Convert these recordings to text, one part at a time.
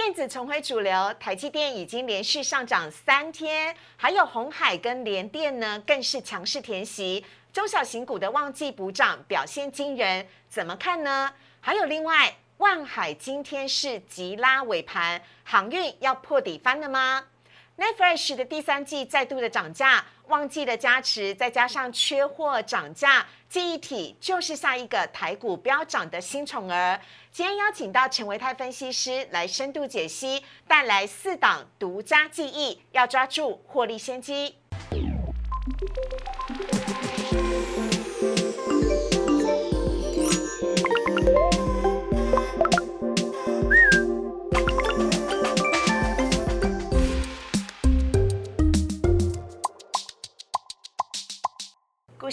电子重回主流，台积电已经连续上涨三天，还有红海跟联电呢，更是强势填息。中小型股的旺季补涨表现惊人，怎么看呢？还有另外，万海今天是急拉尾盘，航运要破底翻了吗？Netfresh 的第三季再度的涨价，旺季的加持，再加上缺货涨价，记忆体就是下一个台股飙涨的新宠儿。今天邀请到陈维泰分析师来深度解析，带来四档独家记忆，要抓住获利先机。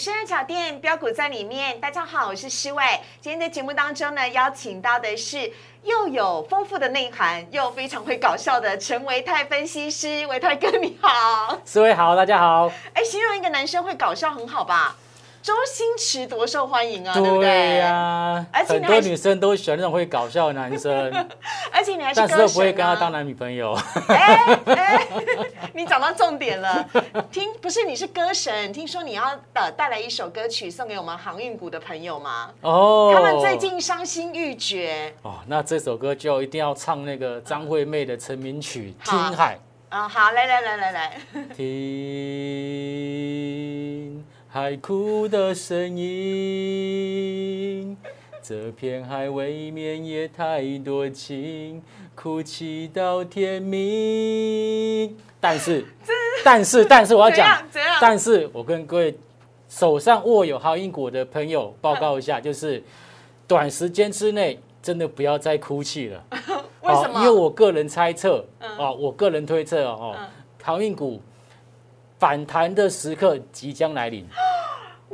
股市二角店标股在里面，大家好，我是施伟。今天的节目当中呢，邀请到的是又有丰富的内涵，又非常会搞笑的陈维泰分析师，维泰哥你好，施伟好，大家好。哎，形容一个男生会搞笑很好吧？周星驰多受欢迎啊，对不对？对呀，而且很多女生都喜欢那种会搞笑的男生，而且你还是但是都不会跟他当男女朋友。哎哎，你找到重点了，听不是你是歌神，听说你要呃带来一首歌曲送给我们航运股的朋友吗？哦，他们最近伤心欲绝。哦，那这首歌就一定要唱那个张惠妹的成名曲《听海》啊。好，来来来来来，听。海哭的声音，这片海未免也太多情，哭泣到天明。但是，但是，但是我要讲，但是我跟各位手上握有好因果的朋友报告一下，就是短时间之内真的不要再哭泣了。为什么？因为我个人猜测，哦，我个人推测哦，好运股。反弹的时刻即将来临。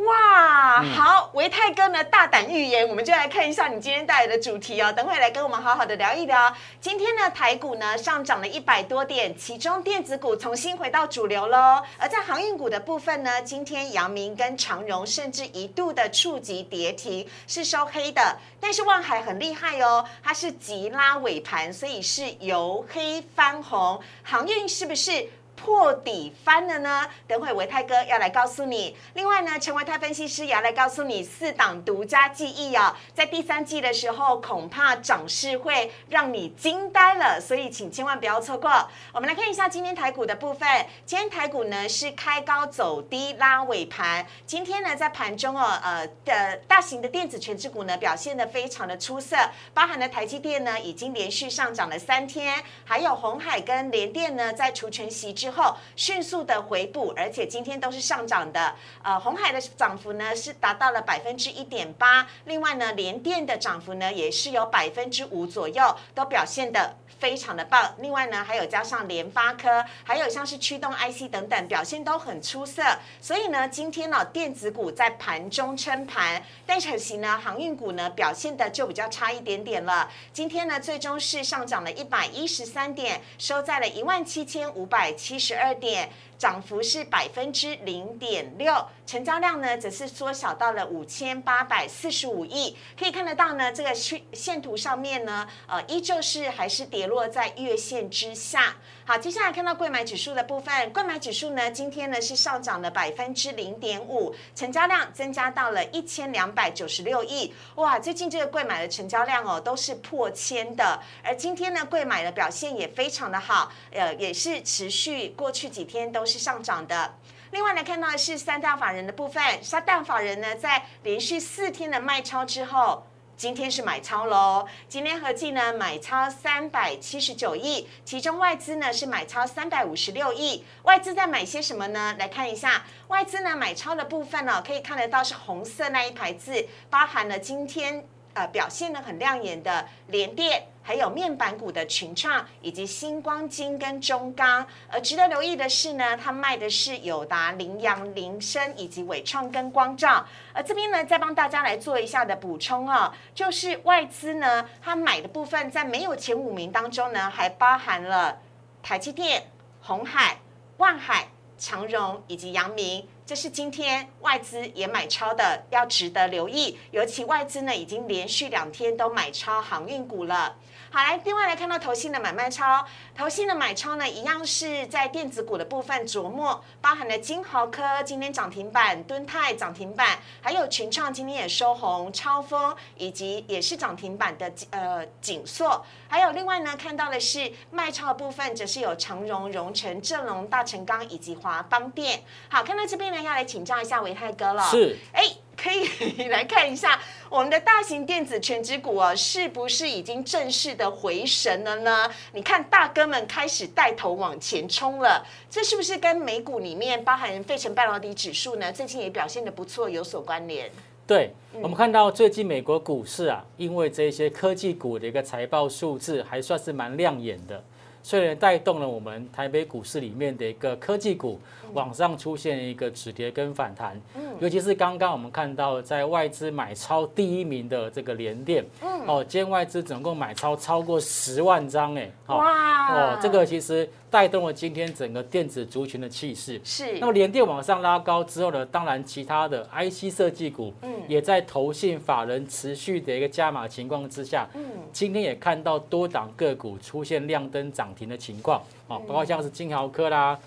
哇，好，维泰哥呢大胆预言，我们就来看一下你今天带来的主题哦。等会来跟我们好好的聊一聊。今天呢，台股呢上涨了一百多点，其中电子股重新回到主流喽。而在航运股的部分呢，今天阳明跟长荣甚至一度的触及跌停，是收黑的。但是望海很厉害哦，它是急拉尾盘，所以是由黑翻红。航运是不是？破底翻了呢？等会维泰哥要来告诉你。另外呢，陈维泰分析师也要来告诉你四档独家记忆哦。在第三季的时候，恐怕涨势会让你惊呆了，所以请千万不要错过。我们来看一下今天台股的部分。今天台股呢是开高走低拉尾盘。今天呢在盘中哦，呃的大型的电子全指股呢表现的非常的出色，包含了台积电呢已经连续上涨了三天，还有红海跟联电呢在除权息之后迅速的回补，而且今天都是上涨的。呃，红海的涨幅呢是达到了百分之一点八，另外呢，联电的涨幅呢也是有百分之五左右，都表现的非常的棒。另外呢，还有加上联发科，还有像是驱动 IC 等等，表现都很出色。所以呢，今天呢，电子股在盘中撑盘，但可惜呢，航运股呢表现的就比较差一点点了。今天呢，最终是上涨了一百一十三点，收在了一万七千五百七。十二点，涨幅是百分之零点六，成交量呢则是缩小到了五千八百四十五亿。可以看得到呢，这个线线图上面呢，呃，依旧是还是跌落在月线之下。好，接下来看到贵买指数的部分，贵买指数呢今天呢是上涨了百分之零点五，成交量增加到了一千两百九十六亿。哇，最近这个贵买的成交量哦都是破千的，而今天呢贵买的表现也非常的好，呃，也是持续。过去几天都是是上涨的。另外呢，看到的是三大法人的部分，三大法人呢在连续四天的卖超之后，今天是买超喽。今天合计呢买超三百七十九亿，其中外资呢是买超三百五十六亿。外资在买些什么呢？来看一下外资呢买超的部分呢，可以看得到是红色那一排字，包含了今天呃表现的很亮眼的联电。还有面板股的群创，以及星光金跟中钢。而值得留意的是呢，它卖的是友达、羚羊、铃声以及伟创跟光照。而这边呢，再帮大家来做一下的补充啊，就是外资呢，它买的部分在没有前五名当中呢，还包含了台积电、红海、万海、长荣以及阳明。这是今天外资也买超的，要值得留意。尤其外资呢，已经连续两天都买超航运股了。好，来，另外来看到投信的买卖超，投信的买超呢，一样是在电子股的部分琢磨，包含了金豪科今天涨停板，敦泰涨停板，还有群创今天也收红，超风以及也是涨停板的呃锦硕，还有另外呢看到的是卖超的部分，则是有长荣、荣成、正隆、大成钢以及华邦电。好，看到这边呢，要来请教一下维泰哥了。是，哎。可以来看一下我们的大型电子全指股哦，是不是已经正式的回神了呢？你看大哥们开始带头往前冲了，这是不是跟美股里面包含费城半导体指数呢？最近也表现的不错，有所关联？对，我们看到最近美国股市啊，因为这些科技股的一个财报数字还算是蛮亮眼的。所以带动了我们台北股市里面的一个科技股往上出现一个止跌跟反弹，尤其是刚刚我们看到在外资买超第一名的这个联电，哦，今天外资总共买超超过十万张，哎，哇，哦，这个其实。带动了今天整个电子族群的气势，是。那么连电往上拉高之后呢，当然其他的 IC 设计股，嗯，也在投信法人持续的一个加码情况之下，嗯，今天也看到多档个股出现亮灯涨停的情况，啊，包括像是金豪科啦。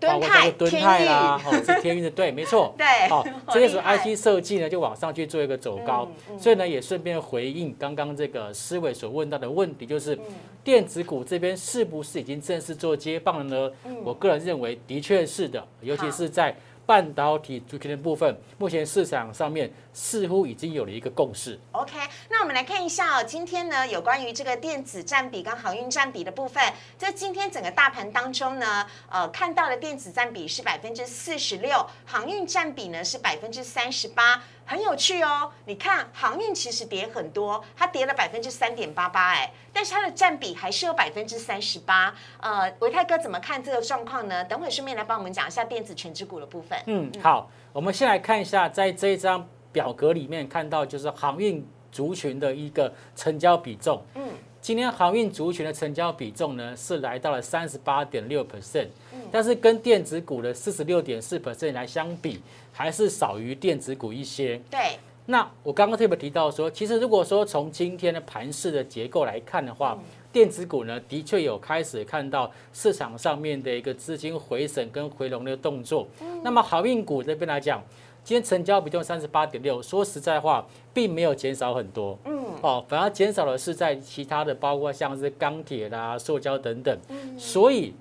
包括这个敦泰啦，哦，是天运的，对，没错，对，好，这些是 IC 设计呢，就往上去做一个走高，所以呢，也顺便回应刚刚这个思维所问到的问题，就是电子股这边是不是已经正式做接棒了呢？我个人认为的确是的，尤其是在。半导体族群的部分，目前市场上面似乎已经有了一个共识。OK，那我们来看一下哦，今天呢有关于这个电子占比跟航运占比的部分，在今天整个大盘当中呢，呃，看到的电子占比是百分之四十六，航运占比呢是百分之三十八。很有趣哦，你看航运其实跌很多，它跌了百分之三点八八，哎，但是它的占比还是有百分之三十八。呃，维泰哥怎么看这个状况呢？等会顺便来帮我们讲一下电子全指股的部分。嗯，好，我们先来看一下，在这一张表格里面看到就是航运族群的一个成交比重。嗯，今天航运族群的成交比重呢是来到了三十八点六 percent，但是跟电子股的四十六点四 percent 来相比。还是少于电子股一些。对，那我刚刚特别提到说，其实如果说从今天的盘势的结构来看的话，电子股呢的确有开始看到市场上面的一个资金回审跟回笼的动作。那么航运股这边来讲，今天成交比重三十八点六，说实在话，并没有减少很多。嗯，哦，反而减少的是在其他的，包括像是钢铁啦、塑胶等等。嗯，所以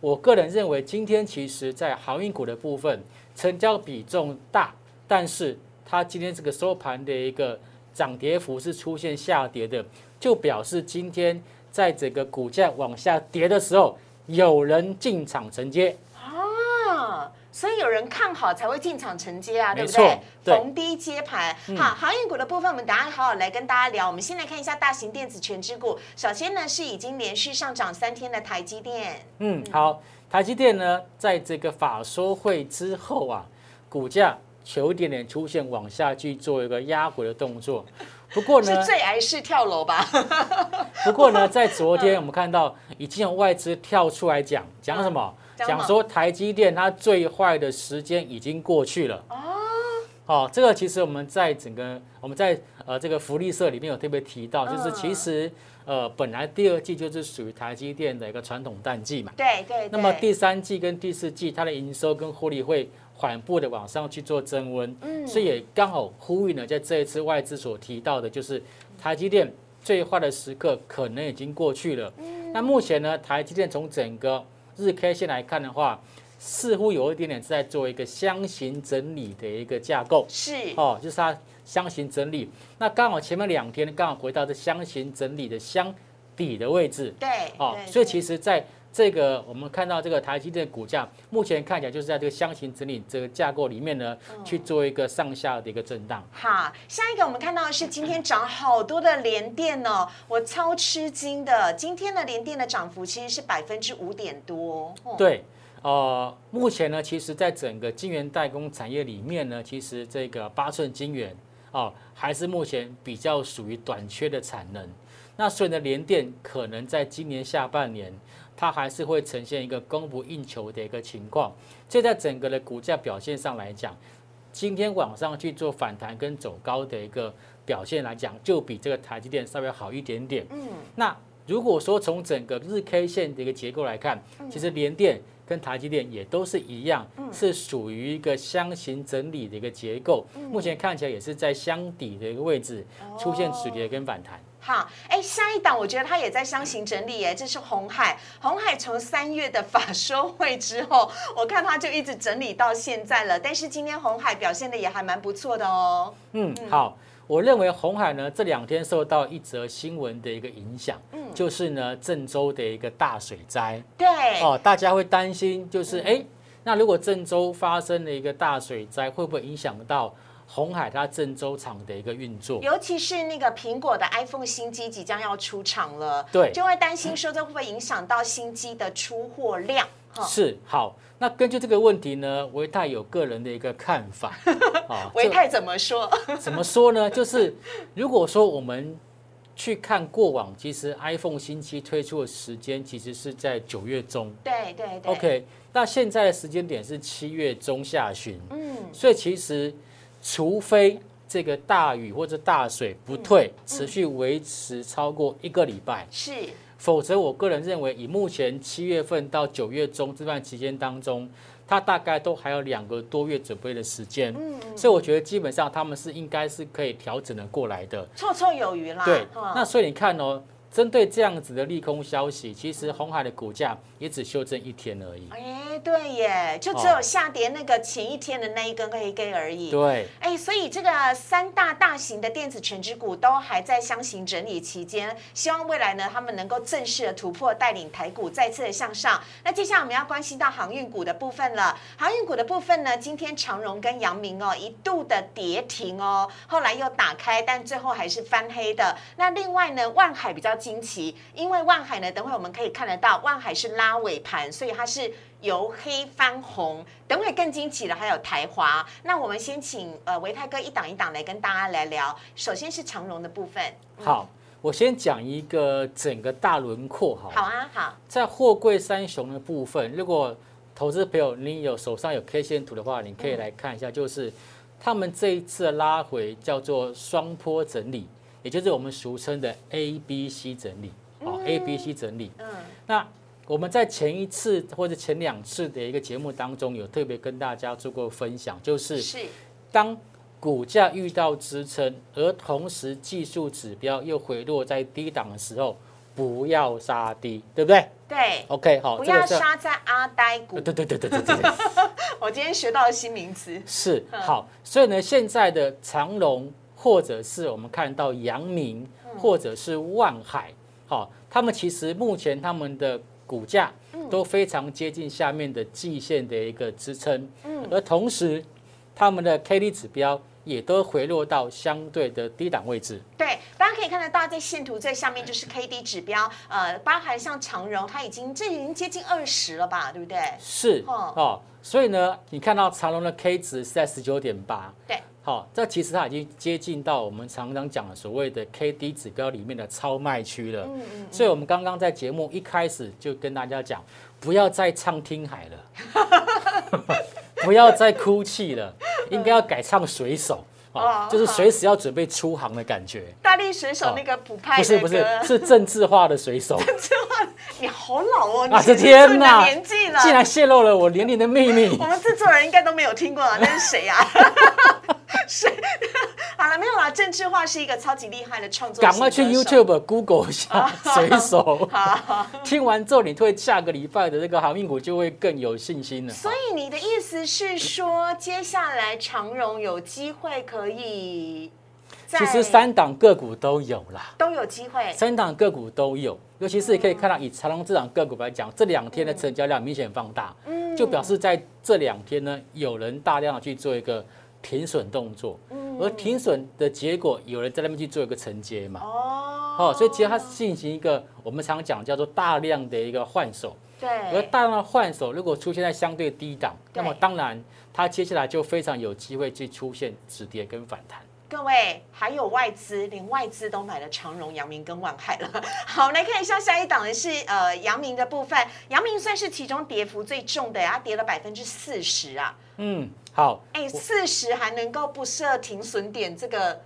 我个人认为，今天其实在航运股的部分。成交比重大，但是它今天这个收盘的一个涨跌幅是出现下跌的，就表示今天在整个股价往下跌的时候，有人进场承接啊，所以有人看好才会进场承接啊，对不对？逢低接盘。好，航运股的部分，我们等下好好来跟大家聊。我们先来看一下大型电子全指股，首先呢是已经连续上涨三天的台积电。嗯，好。台积电呢，在这个法说会之后啊，股价有一点点出现往下去做一个压回的动作。不过呢，是最爱是跳楼吧？不过呢，在昨天我们看到已经有外资跳出来讲讲什么？讲说台积电它最坏的时间已经过去了。哦，好，这个其实我们在整个我们在呃这个福利社里面有特别提到，就是其实。呃，本来第二季就是属于台积电的一个传统淡季嘛。对对。那么第三季跟第四季，它的营收跟获利会缓步的往上去做增温。嗯。所以也刚好呼应了在这一次外资所提到的，就是台积电最坏的时刻可能已经过去了。嗯。那目前呢，台积电从整个日 K 线来看的话，似乎有一点点在做一个箱型整理的一个架构。是。哦，就是它。箱型整理，那刚好前面两天刚好回到这箱型整理的箱底的位置，对，哦，所以其实在这个我们看到这个台积电股价，目前看起来就是在这个箱型整理这个架构里面呢，去做一个上下的一个震荡。好，下一个我们看到的是今天涨好多的联电哦，我超吃惊的，今天的联电的涨幅其实是百分之五点多。对。呃，目前呢，其实在整个晶圆代工产业里面呢，其实这个八寸晶圆哦，还是目前比较属于短缺的产能。那所以呢，联电可能在今年下半年，它还是会呈现一个供不应求的一个情况。这在整个的股价表现上来讲，今天晚上去做反弹跟走高的一个表现来讲，就比这个台积电稍微好一点点。嗯，那。如果说从整个日 K 线的一个结构来看，其实联电跟台积电也都是一样，是属于一个箱型整理的一个结构。目前看起来也是在箱底的一个位置出现止跌跟反弹。好，哎，下一档我觉得它也在箱型整理，哎，这是红海。红海从三月的法说会之后，我看它就一直整理到现在了。但是今天红海表现的也还蛮不错的哦。嗯，好。我认为红海呢这两天受到一则新闻的一个影响，嗯，就是呢郑州的一个大水灾，对，哦，大家会担心，就是哎，那如果郑州发生了一个大水灾，会不会影响到红海它郑州厂的一个运作？尤其是那个苹果的 iPhone 新机即将要出厂了，对，就会担心说这会不会影响到新机的出货量？是好，那根据这个问题呢，维泰有个人的一个看法 啊。维泰怎么说？怎么说呢？就是如果说我们去看过往，其实 iPhone 新机推出的时间其实是在九月中。对对对。OK，那现在的时间点是七月中下旬。嗯。所以其实，除非这个大雨或者大水不退，持续维持超过一个礼拜，是。否则，我个人认为，以目前七月份到九月中这段期间当中，它大概都还有两个多月准备的时间。嗯嗯。所以我觉得基本上他们是应该是可以调整的过来的，绰绰有余啦。对。那所以你看哦。针对这样子的利空消息，其实红海的股价也只修正一天而已。哎，对耶，就只有下跌那个前一天的那一根黑 K 而已。对，哎，所以这个三大大型的电子全指股都还在箱型整理期间，希望未来呢，他们能够正式的突破，带领台股再次的向上。那接下来我们要关心到航运股的部分了。航运股的部分呢，今天长荣跟阳明哦一度的跌停哦，后来又打开，但最后还是翻黑的。那另外呢，万海比较。惊奇，因为万海呢，等会我们可以看得到，万海是拉尾盘，所以它是由黑翻红。等会更惊奇的还有台华。那我们先请呃维泰哥一档一档来跟大家来聊。首先是长荣的部分。好，我先讲一个整个大轮廓好。好啊，好。在货柜三雄的部分，如果投资朋友你有手上有 K 线图的话，你可以来看一下，就是他们这一次拉回叫做双坡整理。也就是我们俗称的 A B C 整理，哦，A B C 整理。嗯，那我们在前一次或者前两次的一个节目当中，有特别跟大家做过分享，就是是当股价遇到支撑，而同时技术指标又回落在低档的时候，不要杀低，对不对？对，OK，好，不要杀在阿呆股。对对对对对对对。我今天学到了新名词。是好，所以呢，现在的长隆。或者是我们看到阳明，或者是万海，好，他们其实目前他们的股价都非常接近下面的季线的一个支撑，嗯，而同时他们的 K D 指标也都回落到相对的低档位置。以看得到，在线图最下面就是 K D 指标，呃，包含像长荣，它已经这已经接近二十了吧，对不对？是哦，所以呢，你看到长荣的 K 值是在十九点八，对。好，这其实它已经接近到我们常常讲的所谓的 K D 指标里面的超卖区了。嗯嗯。所以，我们刚刚在节目一开始就跟大家讲，不要再唱听海了，不要再哭泣了，应该要改唱水手。哦，就是随时要准备出航的感觉。大力水手那个补拍不是不是是政治化的水手。政治化，你好老哦！啊，天哪，年纪了，竟然泄露了我年龄的秘密。我们制作人应该都没有听过啊，那是谁呀？谁？好了，没有啦。政治化是一个超级厉害的创作。赶快去 YouTube Google 一下 水手。好，听完之后，你对下个礼拜的这个航运股就会更有信心了。所以你的意思是说，接下来长荣有机会可以？其实三档个股都有啦，都有机会。三档个股都有，尤其是你可以看到以长荣这档个股来讲，这两天的成交量明显放大，嗯，就表示在这两天呢，有人大量的去做一个。停损动作，而停损的结果，有人在那边去做一个承接嘛？哦，所以其实它进行一个我们常讲叫做大量的一个换手。对。而大量的换手如果出现在相对低档，那么当然它接下来就非常有机会去出现止跌跟反弹。各位，还有外资，连外资都买了长荣、阳明跟万海了。好，来看一下下一档的是呃阳明的部分，阳明算是其中跌幅最重的，它跌了百分之四十啊。嗯。好，哎，四十还能够不设停损点，这个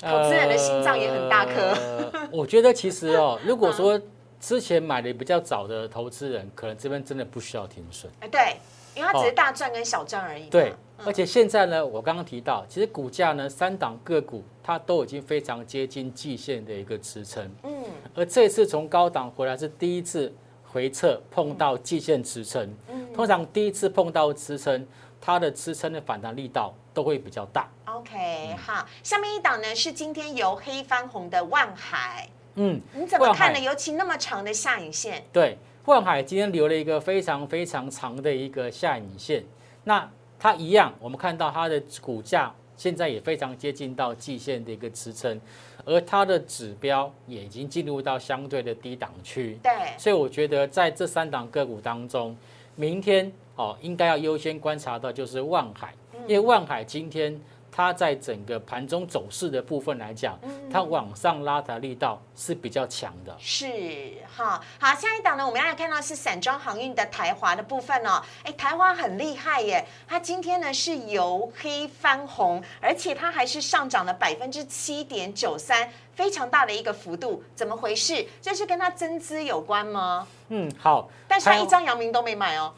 投资人的心脏也很大颗。呃 我觉得其实哦，如果说之前买的比较早的投资人，可能这边真的不需要停损。哎，对，因为它只是大赚跟小赚而已嘛。对，嗯而且现在呢，我刚刚提到，其实股价呢，三档个股它都已经非常接近季线的一个支撑，嗯，而这次从高档回来是第一次回撤碰到季线支撑。嗯通常第一次碰到支撑，它的支撑的反弹力道都会比较大。OK，好，下面一档呢是今天由黑翻红的万海，嗯，你怎么看呢？尤其那么长的下影线，对，万海今天留了一个非常非常长的一个下影线，那它一样，我们看到它的股价现在也非常接近到季线的一个支撑，而它的指标也已经进入到相对的低档区，对，所以我觉得在这三档个股当中，明天哦应该要优先观察到就是万海，因为万海今天。它在整个盘中走势的部分来讲，它往上拉的力道是比较强的。是哈，好，下一档呢，我们要来看到是散装航运的台华的部分哦。哎，台华很厉害耶，它今天呢是由黑翻红，而且它还是上涨了百分之七点九三，非常大的一个幅度，怎么回事？这是跟它增资有关吗？嗯，好。但是它一张阳明都没买哦。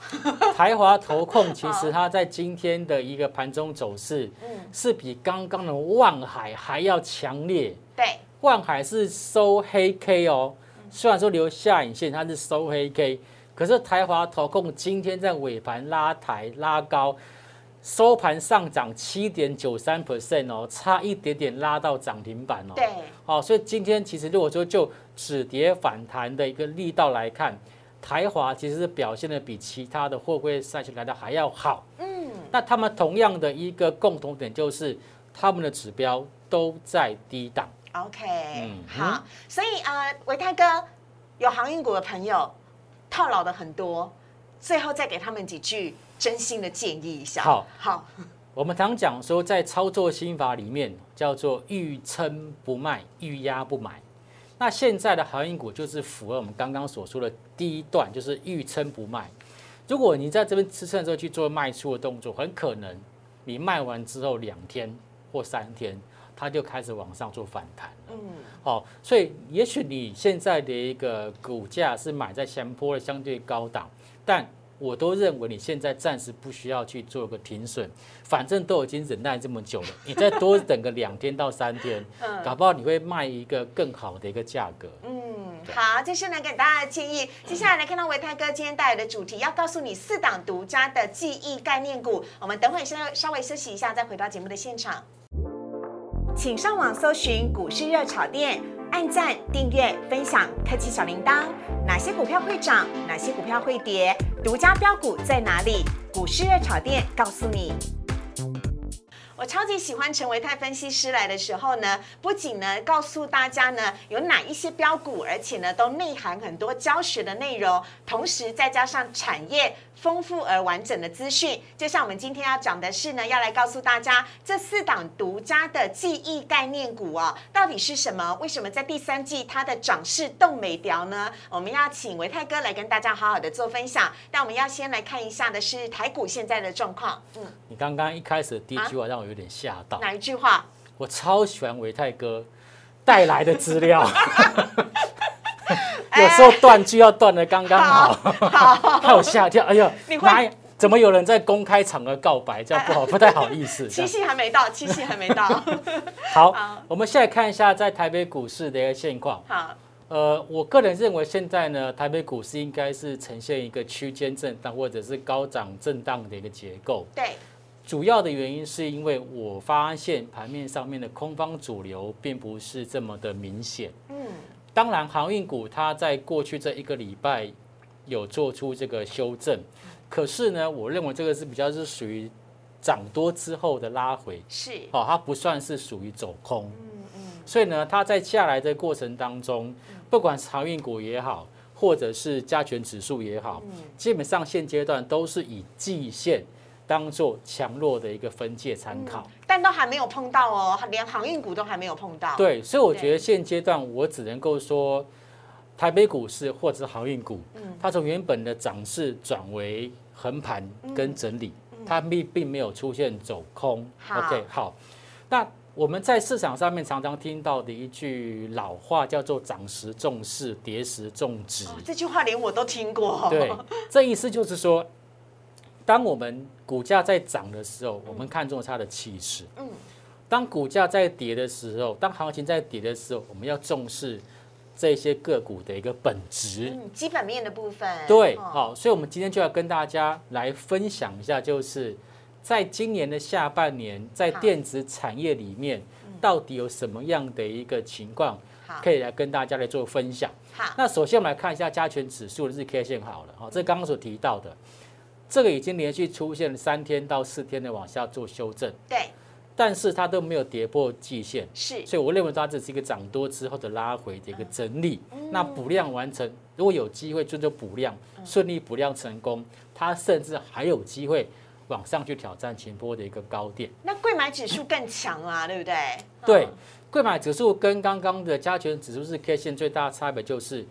台 华投控其实它在今天的一个盘中走势，嗯是比刚刚的望海还要强烈。对，望海是收黑 K 哦，虽然说留下影线，它是收黑 K，可是台华投控今天在尾盘拉抬拉高，收盘上涨七点九三 percent 哦，差一点点拉到涨停板哦。对，哦，所以今天其实如果说就止跌反弹的一个力道来看，台华其实是表现的比其他的货柜赛区来的还要好。嗯，那他们同样的一个共同点就是，他们的指标都在低档。OK，、嗯好，所以呃，维泰哥有航运股的朋友套牢的很多，最后再给他们几句真心的建议一下。好，好，我们常讲说，在操作心法里面叫做欲撑不卖，欲压不买。那现在的航运股就是符合我们刚刚所说的第一段，就是欲撑不卖。如果你在这边支撑的时候去做卖出的动作，很可能你卖完之后两天或三天，它就开始往上做反弹。嗯，好，所以也许你现在的一个股价是买在前坡的相对高档，但我都认为你现在暂时不需要去做个停损，反正都已经忍耐这么久了，你再多等个两天到三天，嗯搞不好你会卖一个更好的一个价格。嗯，好，这是呢给大家的建议。接下来来看到维泰哥今天带来的主题，要告诉你四档独家的记忆概念股。我们等会稍稍微休息一下，再回到节目的现场。请上网搜寻股市热炒店，按赞、订阅、分享，开启小铃铛。哪些股票会涨？哪些股票会跌？独家标股在哪里？股市热炒店告诉你。我超级喜欢陈维泰分析师来的时候呢，不仅呢告诉大家呢有哪一些标股，而且呢都内含很多教学的内容，同时再加上产业丰富而完整的资讯。就像我们今天要讲的是呢，要来告诉大家这四档独家的记忆概念股哦，到底是什么？为什么在第三季它的涨势动没调呢？我们要请维泰哥来跟大家好好的做分享。但我们要先来看一下的是台股现在的状况。嗯，你刚刚一开始的第一句话让我有点吓到，哪一句话？我超喜欢维泰哥带来的资料，有时候断句要断的刚刚好。好，害我吓一跳！哎呀你，会哪怎么有人在公开场合告白？这样不好，不太好意思。七夕还没到，七夕还没到。好好，我们现在看一下在台北股市的一个现况。好，呃，我个人认为现在呢，台北股市应该是呈现一个区间震荡或者是高涨震荡的一个结构。对，主要的原因是因为我发现盘面上面的空方主流并不是这么的明显。嗯，当然，航运股它在过去这一个礼拜有做出这个修正，可是呢，我认为这个是比较是属于涨多之后的拉回，是，哦，它不算是属于走空。嗯嗯，所以呢，它在下来的过程当中，不管是航运股也好，或者是加权指数也好，嗯。基本上现阶段都是以季线当做强弱的一个分界参考。但都还没有碰到哦，连航运股都还没有碰到。，对，所以我觉得现阶段我只能够说，台北股市或者是航运股，嗯它从原本的涨势转为横盘跟整理，它并并没有出现走空。好 OK，好，那我们在市场上面常常听到的一句老话叫做“涨时重视，跌时重值”。这句话连我都听过。对，这意思就是说，当我们股价在涨的时候，我们看重它的气势。嗯。当股价在跌的时候，当行情在跌的时候，我们要重视这些个股的一个本质，嗯，基本面的部分。对，好，所以我们今天就要跟大家来分享一下，就是在今年的下半年，在电子产业里面，到底有什么样的一个情况，可以来跟大家来做分享。好，那首先我们来看一下加权指数的日 K 线好了，哈，这刚刚所提到的，这个已经连续出现三天到四天的往下做修正。对。但是它都没有跌破季线，是，所以我认为它只是一个涨多之后的拉回的一个整理。那补量完成，如果有机会就做补量，顺利补量成功，它甚至还有机会往上去挑战前波的一个高点。那贵买指数更强啊，对不对？对，贵买指数跟刚刚的加权指数是 K 线最大的差别就是，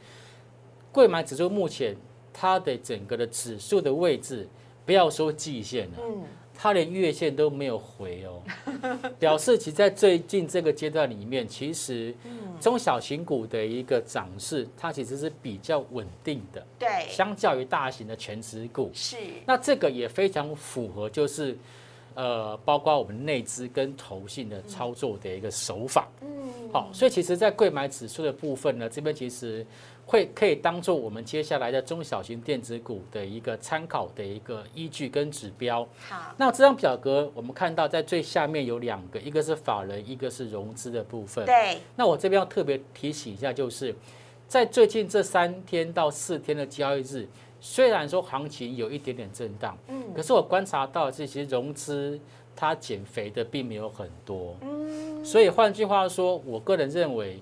贵买指数目前它的整个的指数的位置，不要说季线了。它连月线都没有回哦，表示其在最近这个阶段里面，其实中小型股的一个涨势，它其实是比较稳定的。对，相较于大型的全值股，是。那这个也非常符合，就是呃，包括我们内资跟投信的操作的一个手法。嗯，好，所以其实，在贵买指数的部分呢，这边其实。会可以当做我们接下来的中小型电子股的一个参考的一个依据跟指标。好，那这张表格我们看到在最下面有两个，一个是法人，一个是融资的部分。对。那我这边要特别提醒一下，就是在最近这三天到四天的交易日，虽然说行情有一点点震荡，嗯，可是我观察到这些融资它减肥的并没有很多，嗯，所以换句话说，我个人认为。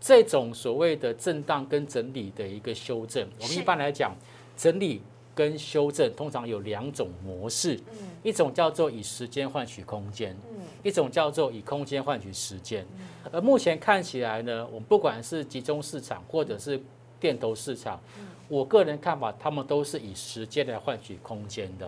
这种所谓的震荡跟整理的一个修正，我们一般来讲，整理跟修正通常有两种模式，一种叫做以时间换取空间，一种叫做以空间换取时间。而目前看起来呢，我们不管是集中市场或者是电投市场，我个人看法，他们都是以时间来换取空间的，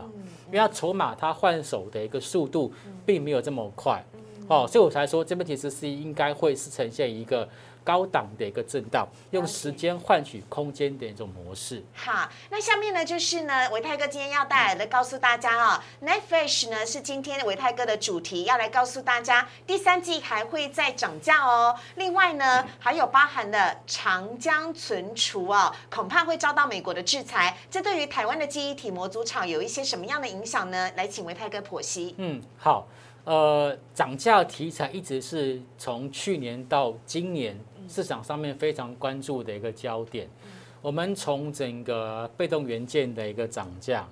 因为它筹码它换手的一个速度并没有这么快，哦，所以我才说这边其实是应该会是呈现一个。高档的一个震荡，用时间换取空间的一种模式。好，那下面呢就是呢，维泰哥今天要带来的，告诉大家啊，Netfresh 呢是今天维泰哥的主题，要来告诉大家，第三季还会再涨价哦。另外呢，还有包含的长江存储哦，恐怕会遭到美国的制裁，这对于台湾的记忆体模组厂有一些什么样的影响呢？来，请维泰哥剖析。嗯，好，呃，涨价题材一直是从去年到今年。市场上面非常关注的一个焦点，我们从整个被动元件的一个涨价，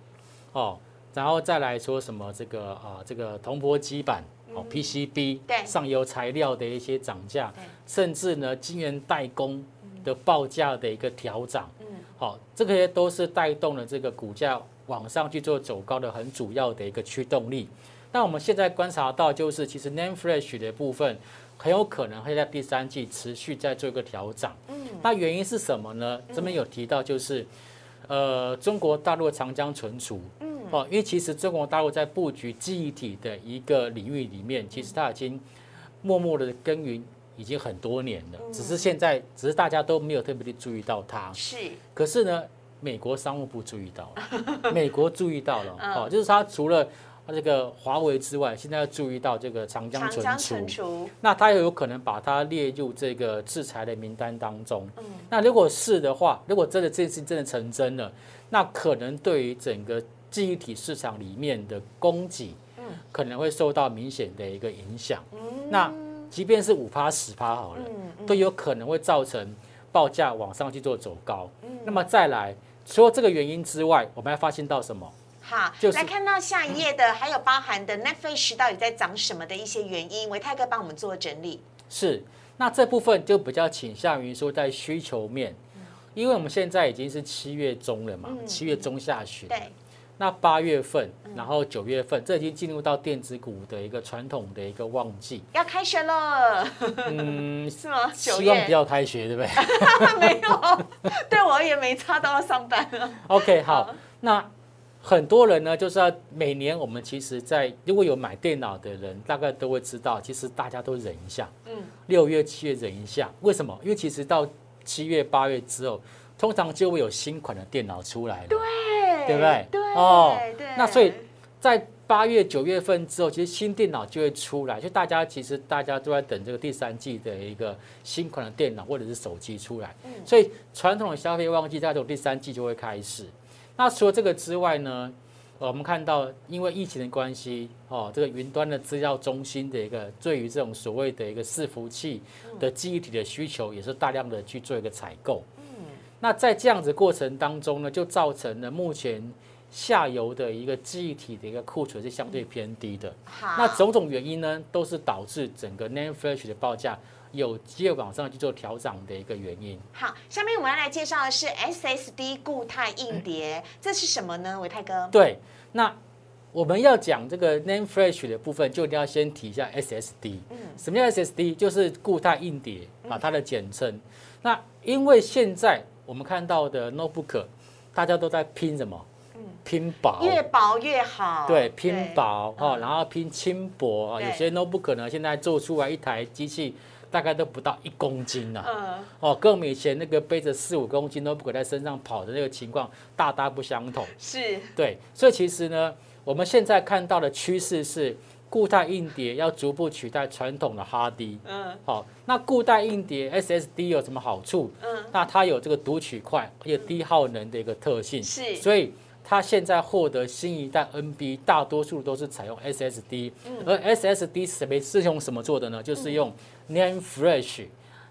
哦，然后再来说什么这个啊这个铜箔基板哦 PCB 上游材料的一些涨价，甚至呢晶圆代工的报价的一个调涨，好，这些都是带动了这个股价往上去做走高的很主要的一个驱动力。那我们现在观察到就是其实 Name Flash 的部分。很有可能会在第三季持续再做一个调整。嗯，那原因是什么呢？这边有提到就是，呃，中国大陆长江存储。嗯，哦，因为其实中国大陆在布局记忆体的一个领域里面，其实它已经默默的耕耘已经很多年了。只是现在，只是大家都没有特别的注意到它。是。可是呢，美国商务部注意到了，美国注意到了。哦，就是它除了。它这个华为之外，现在要注意到这个长江存储，那它又有可能把它列入这个制裁的名单当中。嗯，那如果是的话，如果真的这件事真的成真了，那可能对于整个记忆体市场里面的供给，嗯，可能会受到明显的一个影响。嗯，那即便是五趴十趴好了，都有可能会造成报价往上去做走高。嗯，那么再来，除了这个原因之外，我们还发现到什么？好，来看到下一页的，还有包含的 Netflix 到底在涨什么的一些原因，维泰哥帮我们做整理。是，那这部分就比较倾向于说在需求面，因为我们现在已经是七月中了嘛，七月中下旬。对。那八月份，然后九月份，这已经进入到电子股的一个传统的一个旺季，要开学了。嗯，是吗？希望不要开学，对不对？没有，对我也没差，都要上班了。OK，好，那。很多人呢，就是要每年我们其实在如果有买电脑的人，大概都会知道，其实大家都忍一下，嗯，六月、七月忍一下，为什么？因为其实到七月、八月之后，通常就会有新款的电脑出来了。对，对不对对，哦对。那所以在八月、九月份之后，其实新电脑就会出来，就大家其实大家都在等这个第三季的一个新款的电脑或者是手机出来，嗯所以传统的消费旺季在这种第三季就会开始。那除了这个之外呢，呃我们看到因为疫情的关系，哦，这个云端的资料中心的一个对于这种所谓的一个伺服器的记忆体的需求，也是大量的去做一个采购。那在这样子过程当中呢，就造成了目前下游的一个记忆体的一个库存是相对偏低的。好，那种种原因呢，都是导致整个 NAND Flash 的报价有机会往上去做调整的一个原因。好，下面我们要来介绍的是 SSD 固态硬碟，这是什么呢？伟泰哥，对，那我们要讲这个 NAND Flash 的部分，就一定要先提一下 SSD。嗯什么叫 SSD？就是固态硬碟啊，它的简称。那因为现在我们看到的 notebook，大家都在拼什么？拼薄。越薄越好，对，拼薄哈，嗯然后拼轻薄啊。有些 notebook 呢，现在做出来一台机器大概都不到一公斤呐、嗯，哦，跟我们以前那个背着四五公斤 notebook 在身上跑的那个情况大大不相同。是，对，所以其实呢，我们现在看到的趋势是固态硬碟要逐步取代传统的 hard。嗯。好，那固态硬碟 SSD 有什么好处？嗯，那它有这个读取快而且低耗能的一个特性，是。所以它现在获得新一代 NB，大多数都是采用 SSD，、而嗯 SSD 是没是用什么做的呢？就是用 NAND Flash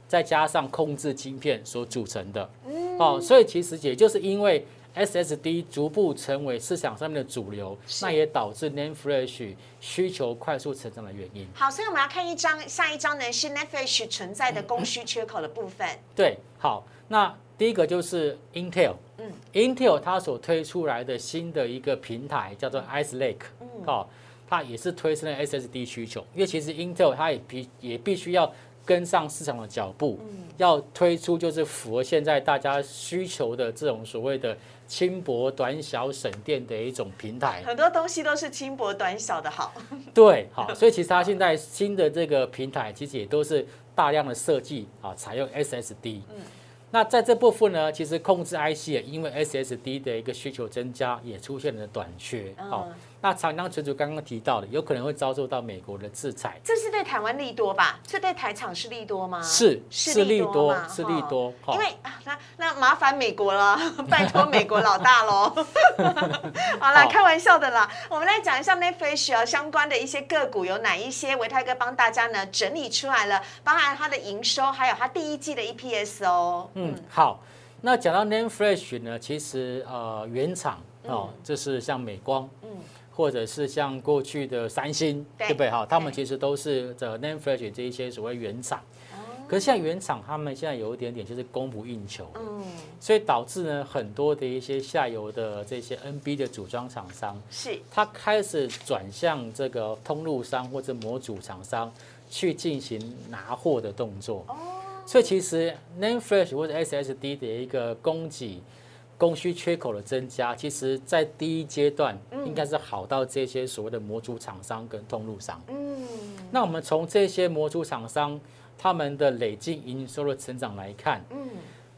再加上控制晶片所组成的。嗯。哦，所以其实也就是因为 SSD 逐步成为市场上面的主流，那也导致 NAND Flash 需求快速成长的原因。好，所以我们要看一张，下一张呢是 Netflix 存在的供需缺口的部分，对，好，那第一个就是 Intel，嗯，Intel 它所推出来的新的一个平台叫做 Ice Lake，嗯。好、它也是推升了 SSD 需求，因为其实 Intel 它也必也必须要跟上市场的脚步，嗯要推出就是符合现在大家需求的这种所谓的轻薄、短小、省电的一种平台。很多东西都是轻薄短小的好，对，好，所以其实它现在新的这个平台其实也都是大量的设计啊，采用 SSD。嗯那在这部分呢，其实控制 IC 也因为 SSD 的一个需求增加，也出现了短缺。好、嗯那长江群主刚刚提到的，有可能会遭受到美国的制裁。这是对台湾利多吧？这对台厂是利多吗？是是利多是利多因为啊，那那麻烦美国了，拜托美国老大喽。好啦，好开玩笑的啦。我们来讲一下 Netflix 啊相关的一些个股有哪一些，维泰哥帮大家呢整理出来了，包含它的营收，还有它第一季的 EPS 哦。嗯，好。那讲到 Name Flash 呢，其实呃原厂哦，就是像美光，嗯或者是像过去的三星，对。对不对？哈，他们其实都是这 NAND Flash 这一些所谓原厂。哦。可是现在原厂他们现在有一点点就是供不应求，嗯，所以导致呢很多的一些下游的这些 NB 的组装厂商，是。他开始转向这个通路商或者模组厂商去进行拿货的动作。哦，所以其实 NAND Flash 或者 SSD 的一个供给供需缺口的增加，其实在第一阶段应该是好到这些所谓的模组厂商跟通路商。嗯，那我们从这些模组厂商他们的累计营收的成长来看，嗯，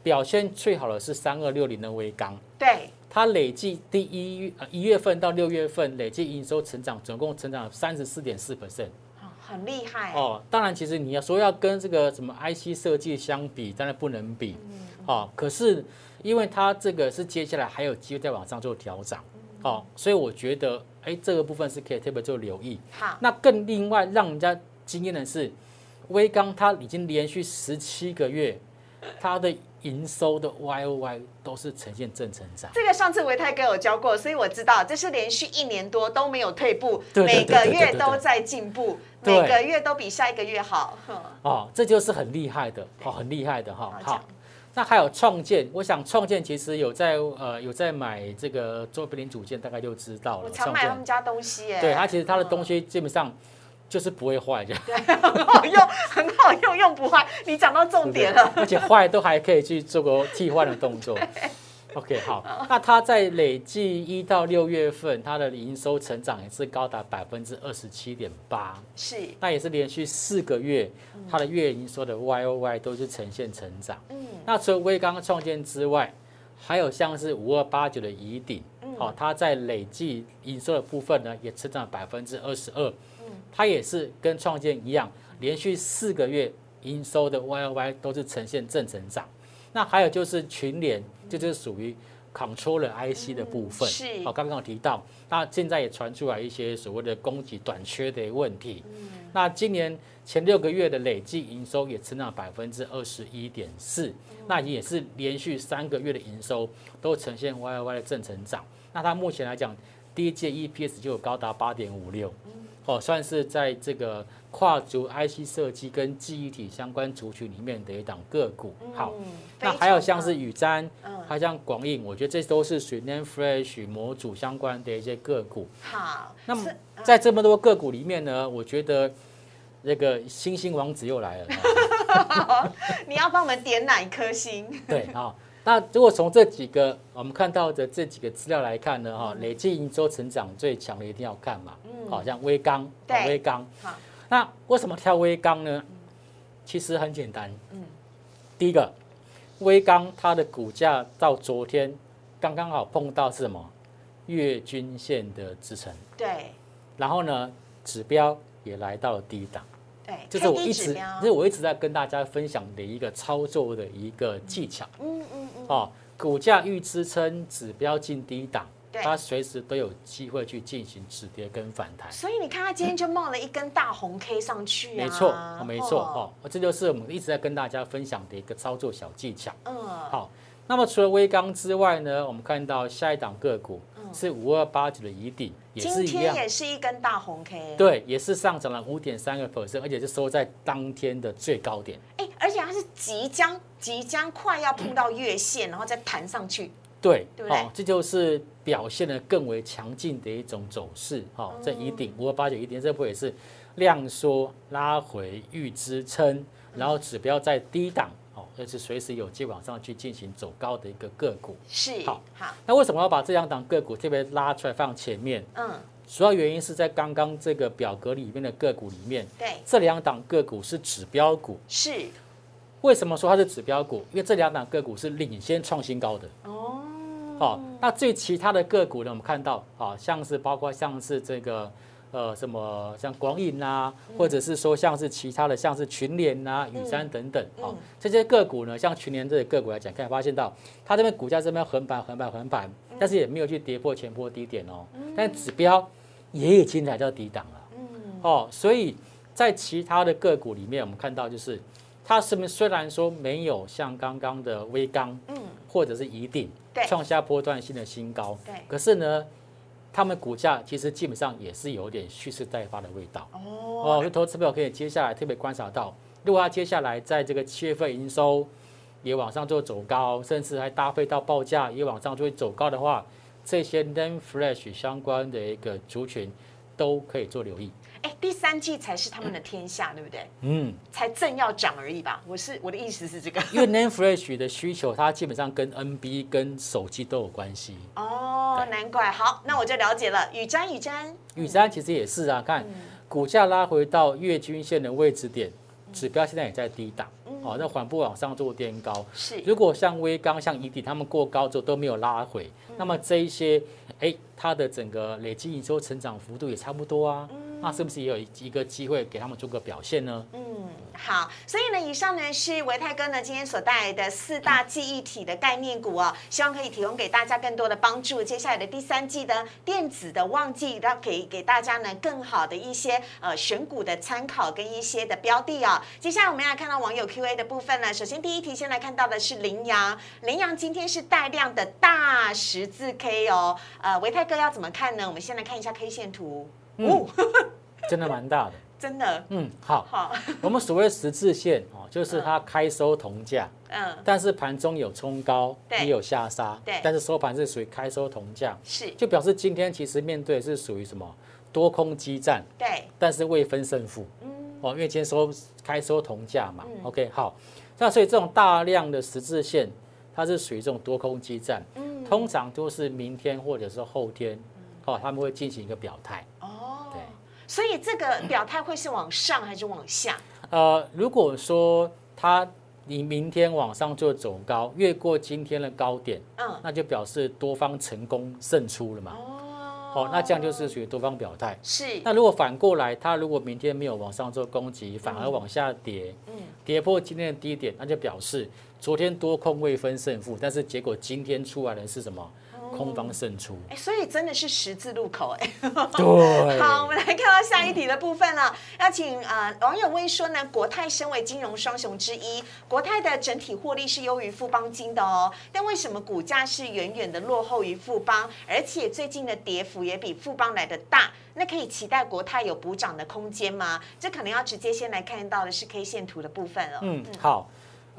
表现最好的是三二六零的微刚，对，它累计第一一月份到六月份累计营收成长总共成长三十四点四 percent。哦很厉害。哦，当然，其实你要说要跟这个什么 IC 设计相比，当然不能比。哦，可是因为它这个是接下来还有机会再往上做调整，哦，所以我觉得，哎，这个部分是可以特别做留意。好，那更另外让人家惊艳的是，微刚它已经连续十七个月，它的营收的 Y O Y 都是呈现正成长。这个上次维泰哥有教过，所以我知道这是连续一年多都没有退步，每个月都在进步，每个月都比下一个月好。哼哦，这就是很厉害的，哦，很厉害的哈。好好，那还有创建，我想创建其实有在呃有在买这个周边零组件，大概就知道了。我常买他们家东西耶，对它其实它的东西西基本上就是不会坏这样，很好用，很好用，用不坏。你讲到重点了，而且坏都还可以去做个替换的动作。OK，好，那它在累计一到六月份，它的营收成长也是高达百分之二十七点八，是，那也是连续四个月，它的月营收的 Y O Y 都是呈现成长。嗯，那除了微刚创建之外，还有像是五二八九的怡鼎，好，它在累计营收的部分呢，也成长百分之二十二。嗯，它也是跟创建一样，连续四个月营收的 Y O Y 都是呈现正成长。那还有就是群联，这就是属于 controller IC 的部分。是好，刚刚有提到，那现在也传出来一些所谓的供给短缺的问题。那今年前六个月的累计营收也成长百分之二十一点四，那也是连续三个月的营收都呈现 Y Y Y 的正成长。那它目前来讲，第一届 EPS 就有高达八点五六，哦，算是在这个跨足 IC 设计跟记忆体相关族群里面的一档个股。好，嗯那还有像是宇瞻，嗯还有像广映，我觉得这都是属于 NAND Flash 模组相关的一些个股。好，那么在这么多个股里面呢，我觉得那个星星王子又来了。你要帮我们点哪一颗星？对啊，那如果从这几个我们看到的这几个资料来看呢，哈，累计营收成长最强的一定要看嘛，好像微刚，对。微刚好。那为什么挑微刚呢？其实很简单，嗯。第一个，微刚它的股价到昨天刚刚好碰到是什么？月均线的支撑，对。然后呢，指标也来到了低档。对，这是我一直，指标这是我一直在跟大家分享的一个操作的一个技巧嗯嗯嗯，哦。股价遇支撑，指标进低档，对它随时都有机会去进行止跌跟反弹。所以你看它今天就冒了一根大红 K 上去啊，没错，哦没错哦，这就是我们一直在跟大家分享的一个操作小技巧。嗯，好，那么除了微刚之外呢，我们看到下一档个股是五二八九的宜鼎，也今是一样，天也是一根大红 K，，对，也是上涨了五点三个 percent，而且是收在当天的最高点。哎，而且它是即将即将快要碰到月线，然后再弹上去，对，对不对？哦，这就是表现的更为强劲的一种走势。哈，这一顶五二八九一顶这波也是量缩拉回遇支撑，然后指标在低档，哦，这是随时有机往上去进行走高的一个个股。是好好，那为什么要把这两档个股特别拉出来放前面？嗯，主要原因是在刚刚这个表格里面的个股里面，对，这两档个股是指标股。是为什么说它是指标股？因为这两档个股是领先创新高的。哦，好，那最其他的个股呢，我们看到啊，像是包括像是这个呃什么像广影啊，或者是说像是其他的像是群联啊、雨山等等，哦，这些个股呢，像群联这些个股来讲，可以发现到它这边股价这边横盘、横盘、横盘，但是也没有去跌破前波低点哦，但指标也已经来到低档了，哦，所以在其他的个股里面，我们看到就是。它是不是虽然说没有像刚刚的微刚，嗯，或者是一定对创下波段性的新高，对可是呢，他们股价其实基本上也是有点蓄势待发的味道。哦，哦，投资朋友可以接下来特别观察到，如果它接下来在这个七月份营收也往上做走高，甚至还搭配到报价也往上做走高的话，这些 NAND Flash 相关的一个族群都可以做留意。哎，第三季才是他们的天下，对不对？嗯，才正要涨而已吧。我是我的意思是这个。因为 NAND Flash 的需求，它基本上跟 NB 跟手机都有关系。哦，对难怪。好，那我就了解了。雨瞻，雨瞻，雨瞻其实也是啊，看股价拉回到月均线的位置点，指标现在也在低档，哦，那缓步往上做垫高。是如果像微刚、像宜底他们过高之后都没有拉回，那么这一些，哎，它的整个累积营收成长幅度也差不多啊，那是不是也有一个机会给他们做个表现呢？嗯，好，所以呢，以上呢是维泰哥呢今天所带来的四大记忆体的概念股哦，希望可以提供给大家更多的帮助。接下来的第三季的电子的旺季，让给给大家呢更好的一些呃选股的参考跟一些的标的啊、接下来我们要看到网友 Q&A 的部分呢，首先第一题先来看到的是羚羊，羚羊今天是带量的大十字 K 哦，呃，维泰哥要怎么看呢？我们先来看一下 K 线图，哦，真的蛮大的。真的。嗯，好，好，我们所谓十字线哦，就是它开收同价，嗯，但是盘中有冲高，也有下杀，对。但是收盘是属于开收同价，是。就表示今天其实面对的是属于什么？多空激战，对，但是未分胜负。嗯。哦，因为今天收开收同价嘛。嗯。OK，好，那所以这种大量的十字线它是属于这种多空激战，通常都是明天或者是后天，哦，他们会进行一个表态。哦。对，所以这个表态会是往上还是往下？呃，如果说它你明天往上做走高，越过今天的高点，嗯，那就表示多方成功胜出了嘛。哦。哦，那这样就是属于多方表态。是。那如果反过来，它如果明天没有往上做攻击，反而往下跌，嗯。跌破今天的低点，那就表示昨天多空未分胜负，但是结果今天出来的是什么？哦空方胜出。哎，所以真的是十字路口哎。对，好，我们来看到下一题的部分了。要请呃网友问说呢，国泰身为金融双雄之一，国泰的整体获利是优于富邦金的哦，但为什么股价是远远的落后于富邦，而且最近的跌幅也比富邦来的大？那可以期待国泰有补涨的空间吗？这可能要直接先来看到的是 K 线图的部分了。嗯，好。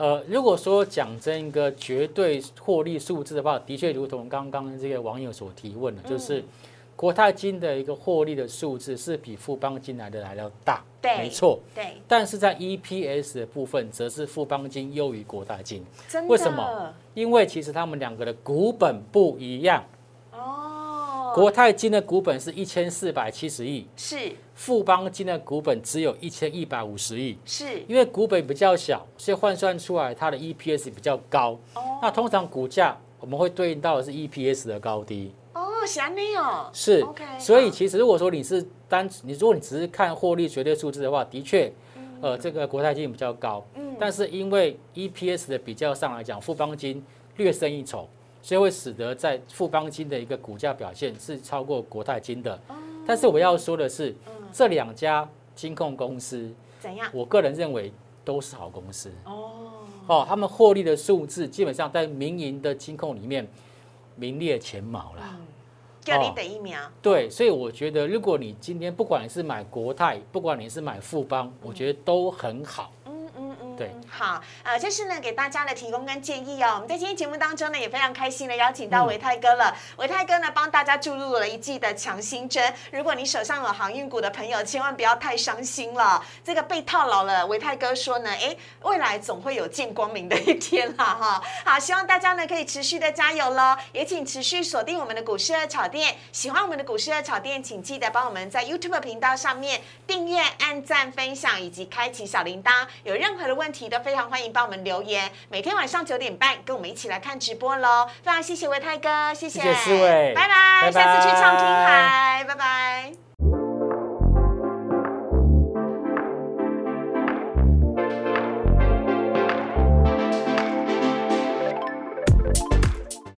呃，如果说讲这个绝对获利数字的话，的确如同刚刚这个网友所提问的，嗯。就是国泰金的一个获利的数字是比富邦金来的来的大，对没错。对，但是在 EPS 的部分，则是富邦金优于国泰金，为什么？因为其实他们两个的股本不一样，哦，国泰金的股本是一千四百七十亿，是。富邦金的股本只有一千一百五十亿。是。因为股本比较小，所以换算出来它的 EPS 比较高。哦。那通常股价我们会对应到的是 EPS 的高低，哦，想你哦，是。OK，。所以其实如果说你是单，你如果你只是看获利绝对数字的话，的确，呃，这个国泰金比较高。嗯。但是因为 EPS 的比较上来讲，富邦金略胜一筹，所以会使得在富邦金的一个股价表现是超过国泰金的。哦但是我要说的是，这两家金控公司，怎样？我个人认为都是好公司。哦，哦，他们获利的数字基本上在民营的金控里面名列前茅啦。叫你哦等一秒。对，所以我觉得，如果你今天不管你是买国泰，不管你是买富邦，我觉得都很好。好，呃，这是呢给大家的提供跟建议哦。我们在今天节目当中呢，也非常开心的邀请到维泰哥了。维泰哥呢帮大家注入了一剂的强心针。如果你手上有航运股的朋友，千万不要太伤心了。这个被套牢了，维泰哥说呢，哎，未来总会有见光明的一天啦哈。好，希望大家呢可以持续的加油喽，也请持续锁定我们的股市二炒店。喜欢我们的股市二炒店，请记得帮我们在 YouTube 频道上面订阅、按赞、分享以及开启小铃铛。有任何的问提的非常欢迎帮我们留言，每天晚上九点半跟我们一起来看直播喽！非常谢谢维泰哥，谢谢四位，拜拜，下次去唱听海，拜拜。